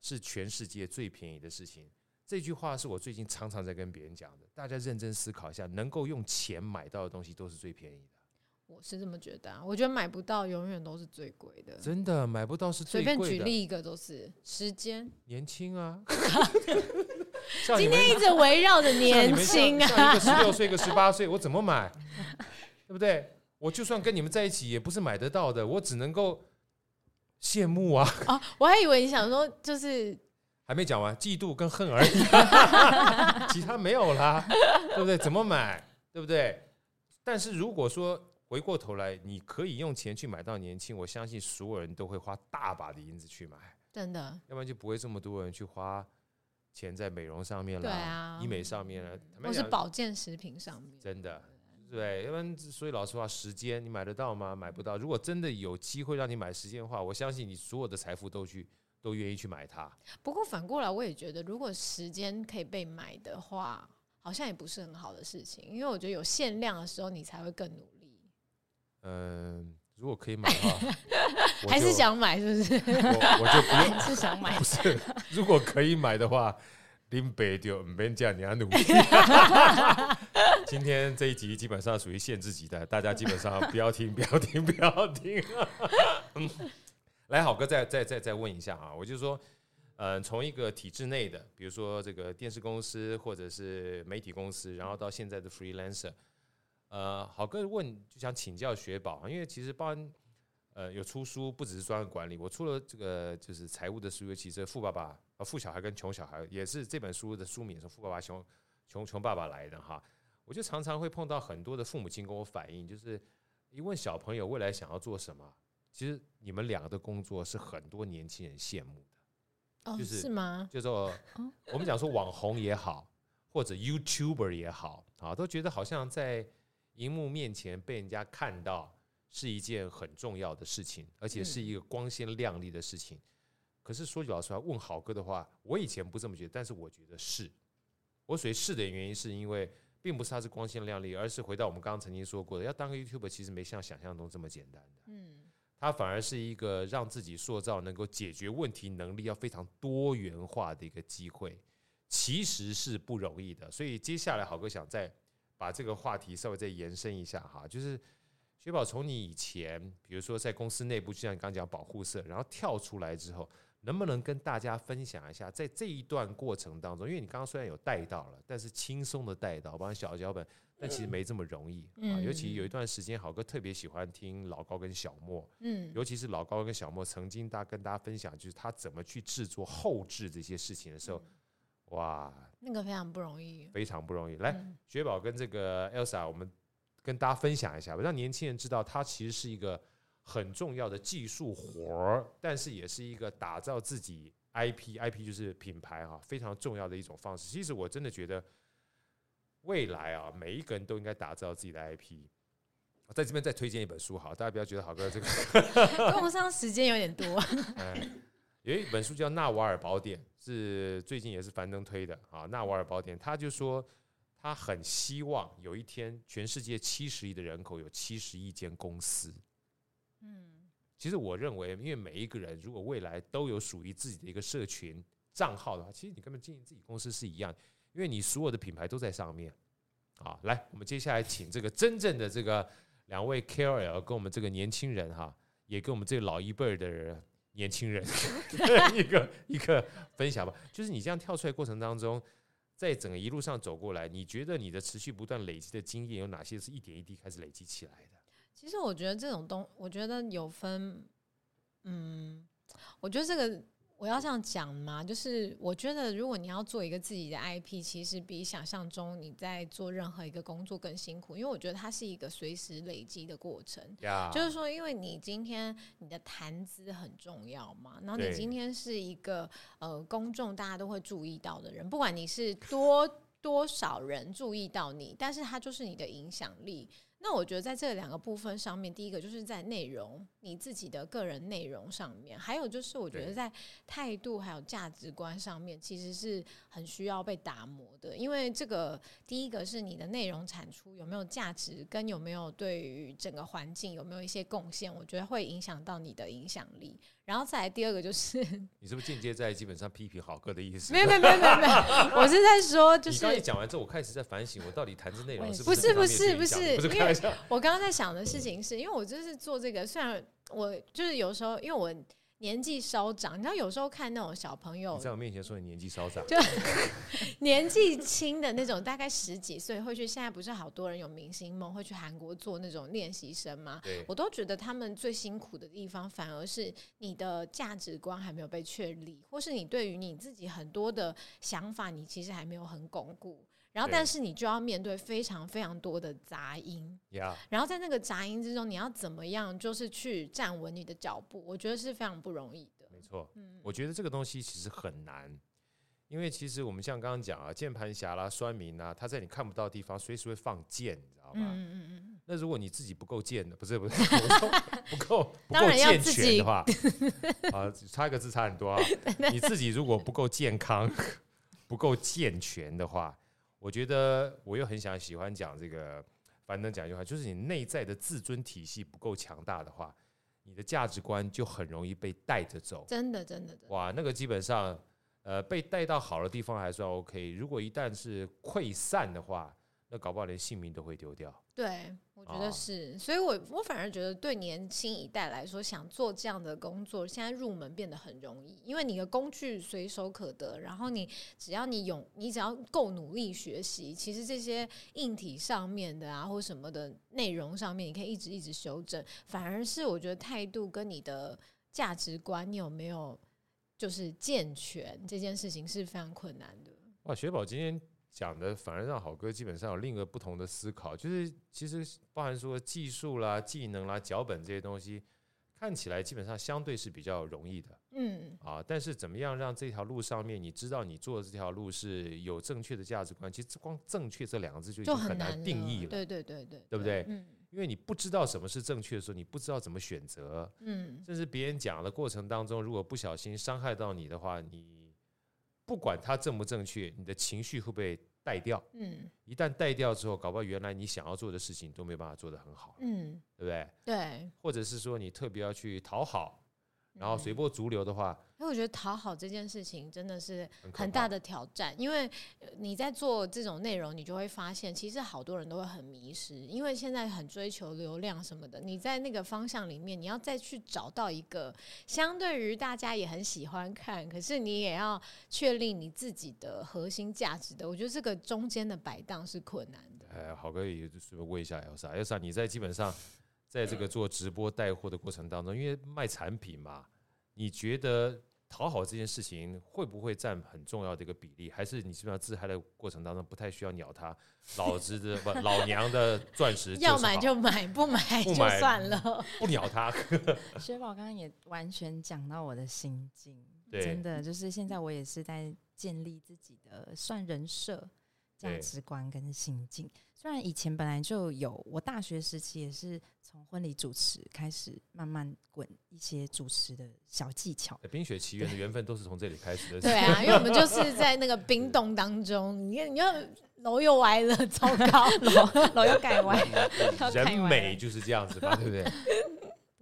是全世界最便宜的事情。这句话是我最近常常在跟别人讲的，大家认真思考一下，能够用钱买到的东西都是最便宜的。我是这么觉得，啊，我觉得买不到永远都是最贵的。真的买不到是最贵的。随便举例一个都是时间。年轻啊！今天一直围绕着 年轻啊，一个十六岁，一个十八岁，我怎么买？对不对？我就算跟你们在一起，也不是买得到的，我只能够羡慕啊！啊，我还以为你想说就是还没讲完，嫉妒跟恨而已，其他没有啦，对不对？怎么买？对不对？但是如果说回过头来，你可以用钱去买到年轻，我相信所有人都会花大把的银子去买，真的，要不然就不会这么多人去花钱在美容上面了，对啊，医美上面了，或是保健食品上面，真的，对，要不然所以老实话，时间你买得到吗？买不到。如果真的有机会让你买时间的话，我相信你所有的财富都去都愿意去买它。不过反过来，我也觉得，如果时间可以被买的话，好像也不是很好的事情，因为我觉得有限量的时候，你才会更努力。嗯，如果可以买的话，还是想买，是不是？我我就不用，是想买。不是，如果可以买的话，林北就唔免这样，你要努力。今天这一集基本上属于限制级的，大家基本上不要听，不要听，不要听。来，好哥，再再再再问一下啊，我就说，嗯，从一个体制内的，比如说这个电视公司或者是媒体公司，然后到现在的 freelancer。呃，好哥问就想请教雪宝，因为其实包含呃有出书，不只是专业管理，我出了这个就是财务的书，尤其是富爸爸呃富小孩跟穷小孩，也是这本书的书名是富爸爸穷穷穷爸爸来的哈。我就常常会碰到很多的父母亲跟我反映，就是一问小朋友未来想要做什么，其实你们两个的工作是很多年轻人羡慕的，就是是吗？就说我们讲说网红也好，或者 YouTuber 也好啊，都觉得好像在。荧幕面前被人家看到是一件很重要的事情，而且是一个光鲜亮丽的事情。可是说句老实话，问好哥的话，我以前不这么觉得，但是我觉得是。我所谓是的原因，是因为并不是他是光鲜亮丽，而是回到我们刚刚曾经说过的，要当个 YouTuber 其实没像想象中这么简单的。嗯，它反而是一个让自己塑造能够解决问题能力要非常多元化的一个机会，其实是不容易的。所以接下来好哥想在。把这个话题稍微再延伸一下哈，就是雪宝从你以前，比如说在公司内部，就像你刚刚讲保护色，然后跳出来之后，能不能跟大家分享一下，在这一段过程当中，因为你刚刚虽然有带到了，但是轻松的带到，包括小脚本，但其实没这么容易啊。尤其有一段时间，好哥特别喜欢听老高跟小莫，嗯，尤其是老高跟小莫曾经大跟大家分享，就是他怎么去制作后置这些事情的时候。哇，那个非常不容易，非常不容易。来，嗯、雪宝跟这个 Elsa，我们跟大家分享一下，让年轻人知道，它其实是一个很重要的技术活儿，但是也是一个打造自己 IP，IP 就是品牌哈，非常重要的一种方式。其实我真的觉得，未来啊，每一个人都应该打造自己的 IP。我在这边再推荐一本书，好，大家不要觉得好哥这个 用上时间有点多。嗯 有一本书叫《纳瓦尔宝典》，是最近也是樊登推的啊。《纳瓦尔宝典》，他就说他很希望有一天，全世界七十亿的人口有七十亿间公司。嗯，其实我认为，因为每一个人如果未来都有属于自己的一个社群账号的话，其实你根本经营自己公司是一样，因为你所有的品牌都在上面。好，来，我们接下来请这个真正的这个两位 KOL 跟我们这个年轻人哈，也跟我们这个老一辈的人。年轻人 一个一个分享吧，就是你这样跳出来过程当中，在整个一路上走过来，你觉得你的持续不断累积的经验有哪些是一点一滴开始累积起来的？其实我觉得这种东，我觉得有分，嗯，我觉得这个我要这样讲吗？就是我觉得，如果你要做一个自己的 IP，其实比想象中你在做任何一个工作更辛苦，因为我觉得它是一个随时累积的过程。就是说，因为你今天你的谈资很重要嘛，然后你今天是一个呃公众大家都会注意到的人，不管你是多多少人注意到你，但是它就是你的影响力。那我觉得在这两个部分上面，第一个就是在内容，你自己的个人内容上面，还有就是我觉得在态度还有价值观上面，其实是很需要被打磨的。因为这个第一个是你的内容产出有没有价值，跟有没有对于整个环境有没有一些贡献，我觉得会影响到你的影响力。然后再来第二个就是，你是不是间接在基本上批评好哥的意思？没有没有没有没有，我是在说就是。你刚才讲完之后，我开始在反省，我到底谈这内容是不是不是不是不是？因为我刚刚在想的事情是，因为我就是做这个，虽然我就是有时候因为我。年纪稍长，你知道有时候看那种小朋友你在我面前说你年纪稍长，就 年纪轻的那种，大概十几岁会去。现在不是好多人有明星梦，会去韩国做那种练习生吗？我都觉得他们最辛苦的地方，反而是你的价值观还没有被确立，或是你对于你自己很多的想法，你其实还没有很巩固。然后，但是你就要面对非常非常多的杂音.然后在那个杂音之中，你要怎么样，就是去站稳你的脚步？我觉得是非常不容易的。没错，嗯，我觉得这个东西其实很难，因为其实我们像刚刚讲啊，键盘侠啦、酸民啊，他在你看不到的地方随时会放箭，你知道吗？嗯嗯嗯。那如果你自己不够贱的，不是不是，不够不够健全的话，啊，差一个字差很多啊。你自己如果不够健康、不够健全的话。我觉得我又很想喜欢讲这个，樊登讲一句话，就是你内在的自尊体系不够强大的话，你的价值观就很容易被带着走。真的，真的，哇，那个基本上，呃，被带到好的地方还算 OK，如果一旦是溃散的话。那搞不好连性命都会丢掉。对，我觉得是，哦、所以我我反而觉得对年轻一代来说，想做这样的工作，现在入门变得很容易，因为你的工具随手可得，然后你只要你勇，你只要够努力学习，其实这些硬体上面的啊，或什么的内容上面，你可以一直一直修正。反而是我觉得态度跟你的价值观，你有没有就是健全这件事情是非常困难的。哇，雪宝今天。讲的反而让好哥基本上有另一个不同的思考，就是其实包含说技术啦、技能啦、脚本这些东西，看起来基本上相对是比较容易的，嗯啊，但是怎么样让这条路上面你知道你做的这条路是有正确的价值观？其实光正确这两个字就已经很难定义了，对对对对，对不对？嗯，因为你不知道什么是正确的时候，你不知道怎么选择，嗯，甚至别人讲的过程当中，如果不小心伤害到你的话，你。不管它正不正确，你的情绪会不会带掉？嗯，一旦带掉之后，搞不好原来你想要做的事情都没办法做得很好，嗯，对不对？对，或者是说你特别要去讨好，然后随波逐流的话。因为我觉得讨好这件事情真的是很大的挑战，因为你在做这种内容，你就会发现，其实好多人都会很迷失，因为现在很追求流量什么的。你在那个方向里面，你要再去找到一个相对于大家也很喜欢看，可是你也要确立你自己的核心价值的。我觉得这个中间的摆荡是困难的。哎，好哥也就是问一下 Elsa，Elsa 你在基本上在这个做直播带货的过程当中，因为卖产品嘛，你觉得？讨好这件事情会不会占很重要的一个比例？还是你基本上自嗨的过程当中不太需要鸟他？老子的不老娘的钻石要买就买，不买就算了，不鸟他。雪宝刚刚也完全讲到我的心境，真的就是现在我也是在建立自己的算人设、价值观跟心境。虽然以前本来就有，我大学时期也是从婚礼主持开始，慢慢滚一些主持的小技巧。冰雪奇缘的缘分都是从这里开始的。对啊，因为我们就是在那个冰洞当中，你看，你看楼又歪了，糟糕，楼楼又改歪了。人美就是这样子吧，对不对？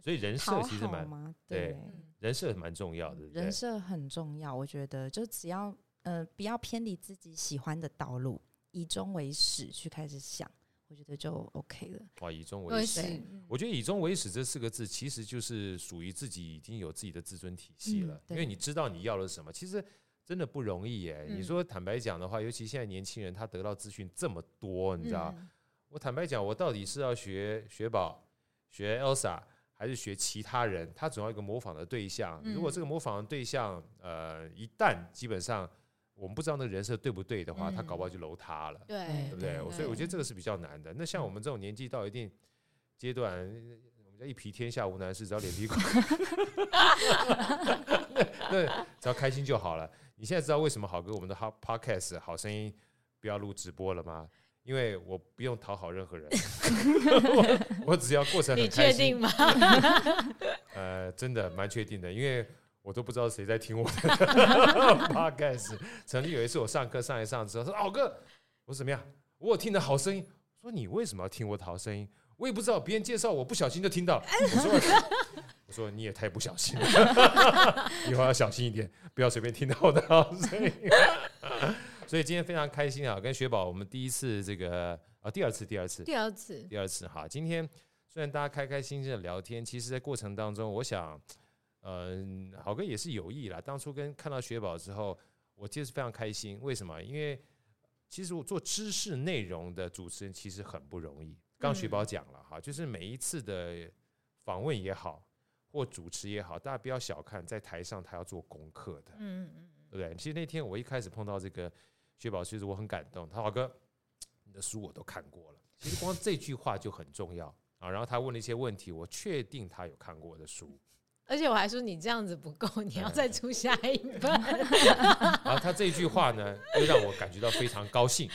所以人设其实蛮对，对，人设蛮重要的。人设很重要，我觉得就只要呃不要偏离自己喜欢的道路。以终为始去开始想，我觉得就 OK 了。哇，以终为始，我觉得以终为始这四个字其实就是属于自己已经有自己的自尊体系了，嗯、因为你知道你要的是什么。其实真的不容易耶。嗯、你说坦白讲的话，尤其现在年轻人他得到资讯这么多，你知道？嗯、我坦白讲，我到底是要学雪宝、学 Elsa，还是学其他人，他总要一个模仿的对象。嗯、如果这个模仿的对象，呃，一旦基本上我们不知道那个人设对不对的话，嗯、他搞不好就楼塌了，对，对不对？对所以我觉得这个是比较难的。那像我们这种年纪到一定阶段，我们叫一皮天下无难事，只要脸皮厚，对，只要开心就好了。你现在知道为什么好哥我们的 podcast 好声音不要录直播了吗？因为我不用讨好任何人，我，我只要过程很开心。你确定吗？呃，真的蛮确定的，因为我都不知道谁在听我的 podcast。曾经有一次我上课上一上之后说：“好哥，我说怎么样？我有听的好声音。”说你为什么要听我的好声音？我也不知道，别人介绍我不小心就听到。我说：“我说你也太不小心了，以后要小心一点，不要随便听到我的好声音。”所以今天非常开心啊，跟雪宝我们第一次这个啊，第二次，第二次，第二次，第二次哈。今天虽然大家开开心心的聊天，其实在过程当中，我想，嗯、呃，好哥也是有意啦。当初跟看到雪宝之后，我其实非常开心。为什么？因为其实我做知识内容的主持人其实很不容易。刚雪宝讲了哈，就是每一次的访问也好，或主持也好，大家不要小看在台上他要做功课的，嗯嗯，对不对？其实那天我一开始碰到这个。雪宝，其实我很感动。他说：“好哥，你的书我都看过了。其实光这句话就很重要啊。”然后他问了一些问题，我确定他有看过我的书。而且我还说你这样子不够，你要再出下一本。然后他这句话呢，又让我感觉到非常高兴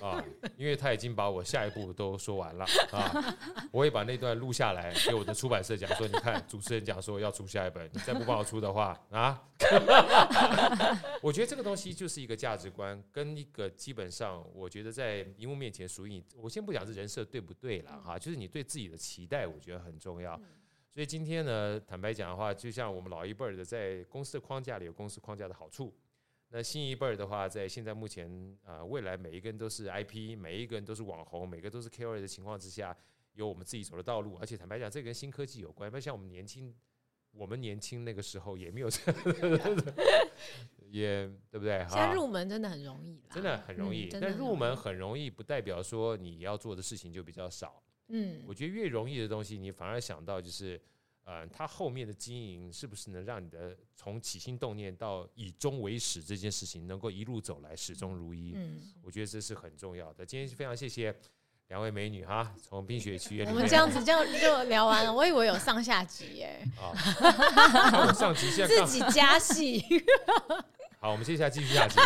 啊，因为他已经把我下一步都说完了啊。我也把那段录下来给我的出版社讲说，你看主持人讲说要出下一本，你再不帮我出的话啊，我觉得这个东西就是一个价值观，跟一个基本上，我觉得在荧幕面前属于你。我先不讲这人设对不对了哈，就是你对自己的期待，我觉得很重要。所以今天呢，坦白讲的话，就像我们老一辈的，在公司的框架里有公司框架的好处；那新一辈的话，在现在目前啊、呃，未来每一个人都是 IP，每一个人都是网红，每个都是 KOL 的情况之下，有我们自己走的道路。而且坦白讲，这跟新科技有关。不像我们年轻，我们年轻那个时候也没有这 样，也对不对？现在入门真的很容易，真的很容易。嗯、但入门很容易，不代表说你要做的事情就比较少。嗯，我觉得越容易的东西，你反而想到就是，呃，它后面的经营是不是能让你的从起心动念到以终为始这件事情能够一路走来始终如一？嗯，我觉得这是很重要的。今天非常谢谢两位美女哈，从《冰雪奇缘》，我们这样子这样就聊完了，我以为有上下集耶。啊，我上集现在自己加戏。好，我们接下来继续下集。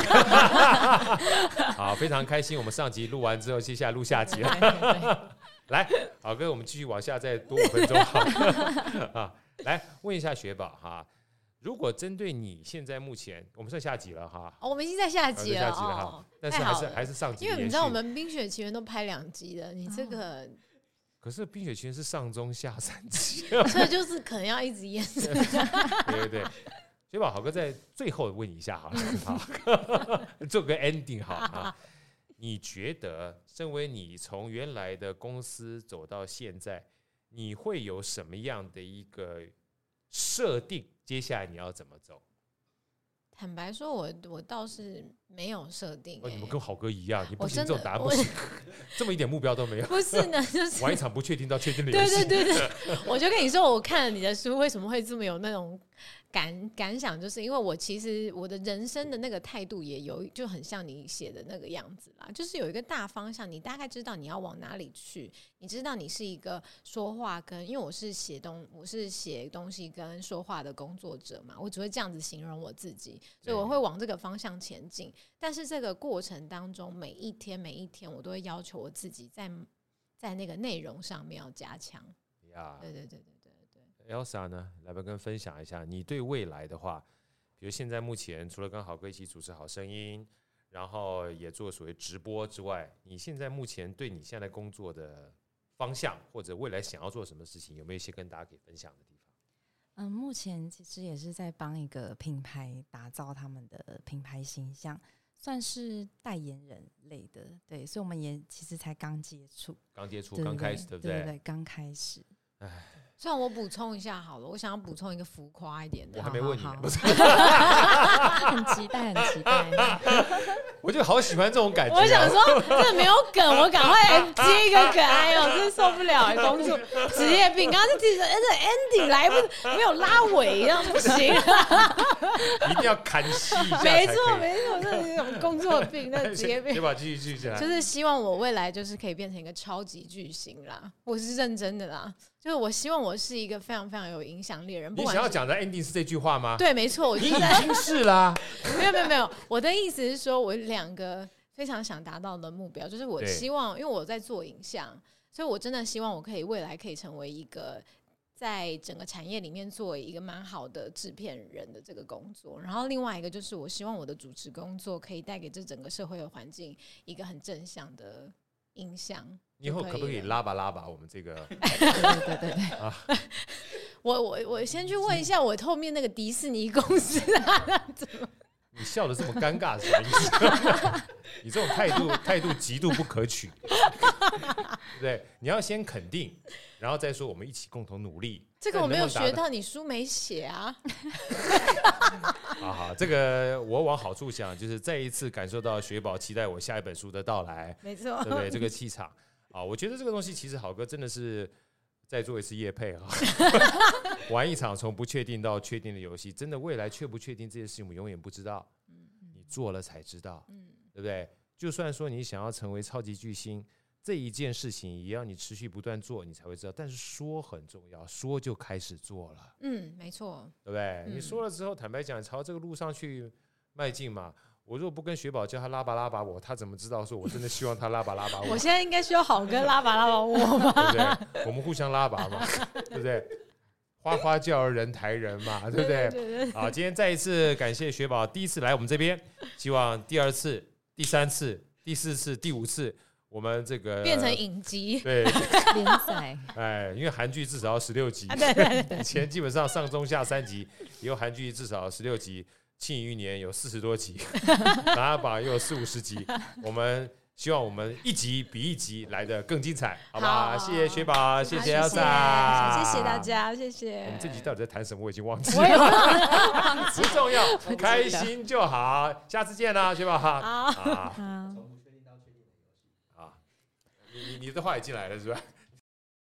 好，非常开心，我们上集录完之后，接下来录下集了。来，好哥，我们继续往下再多五分钟好啊！来问一下雪宝哈，如果针对你现在目前，我们算下集了哈，哦，我们已经在下集了，下集了哈，哦、但是还是还是上集，因为你知道我们《冰雪奇缘》都拍两集了，你这个，哦、可是《冰雪奇缘》是上中下三集，所以就是可能要一直演。对对对，雪宝，好哥在最后问一下哈，好，做个 ending 好啊。你觉得，身为你从原来的公司走到现在，你会有什么样的一个设定？接下来你要怎么走？坦白说，我我倒是没有设定、欸。你们跟好哥一样，你不行这种答案不行，这么一点目标都没有。不是呢，就是玩一场不确定到确定的游戏。对对对对，我就跟你说，我看了你的书，为什么会这么有那种？感感想就是因为我其实我的人生的那个态度也有就很像你写的那个样子啦，就是有一个大方向，你大概知道你要往哪里去，你知道你是一个说话跟，因为我是写东我是写东西跟说话的工作者嘛，我只会这样子形容我自己，所以我会往这个方向前进。但是这个过程当中，每一天每一天，我都会要求我自己在在那个内容上面要加强。呀，对对对对对。Elsa 呢，来不跟分享一下你对未来的话，比如现在目前除了跟好哥一起主持好声音，然后也做所谓直播之外，你现在目前对你现在工作的方向或者未来想要做什么事情，有没有一些跟大家可以分享的地方？嗯，目前其实也是在帮一个品牌打造他们的品牌形象，算是代言人类的，对，所以我们也其实才刚接触，刚接触，刚开始，对不对？对对，刚开始。哎。算我补充一下好了，我想要补充一个浮夸一点的。我还没问你，不是？很期待，很期待。我就好喜欢这种感觉。我想说，这没有梗，我赶快接一个梗。哎呦，真受不了！公主 职业病，刚刚就记得，这 Andy 来不没有拉尾，这样不行。一定要砍戏一下。没错，没错，这是一种工作病，那职业病。对吧？继续继续。就是希望我未来就是可以变成一个超级巨星啦，我是认真的啦。就是我希望我是一个非常非常有影响力的人。你想要讲的 ending 是这句话吗？对，没错，我已经是啦。没有没有没有，我的意思是说，我两个非常想达到的目标，就是我希望，因为我在做影像，所以我真的希望我可以未来可以成为一个在整个产业里面做一个蛮好的制片人的这个工作。然后另外一个就是，我希望我的主持工作可以带给这整个社会的环境一个很正向的影响。以后可不可以拉吧拉吧？我们这个 对对对对啊！我我我先去问一下我后面那个迪士尼公司啊，怎么？你笑的这么尴尬是什么意思？你这种态度态度极度不可取，对 不对？你要先肯定，然后再说我们一起共同努力。这个我没有学到，你书没写啊。好好，这个我往好处想，就是再一次感受到雪宝期待我下一本书的到来，没错，对不对？这个气场。啊，我觉得这个东西其实好哥真的是再做一次夜配哈，玩一场从不确定到确定的游戏，真的未来确不确定这件事情，我们永远不知道，嗯你做了才知道，嗯对不对？就算说你想要成为超级巨星，这一件事情也要你持续不断做，你才会知道。但是说很重要，说就开始做了，嗯，没错，对不对？你说了之后，坦白讲，朝这个路上去迈进嘛。我如果不跟雪宝叫他拉拔拉拔我，他怎么知道说我真的希望他拉拔拉拔我？我现在应该需要好哥拉拔拉拔我吧？对不对？我们互相拉拔嘛，对不对？花花叫人抬人嘛，对不对？对对对。好，今天再一次感谢雪宝第一次来我们这边，希望第二次、第三次、第四次、第五次，我们这个变成影集对连载。哎，因为韩剧至少要十六集。以前基本上上中下三集，以后韩剧至少十六集。庆余年有四十多集，琅琊榜又有四五十集，我们希望我们一集比一集来的更精彩，好吧？谢谢雪宝，谢谢 Elsa，谢谢大家，谢谢。我们这集到底在谈什么？我已经忘记了，不重要，开心就好。下次见啦，雪宝。好，好，好。你你你的话也进来了是吧？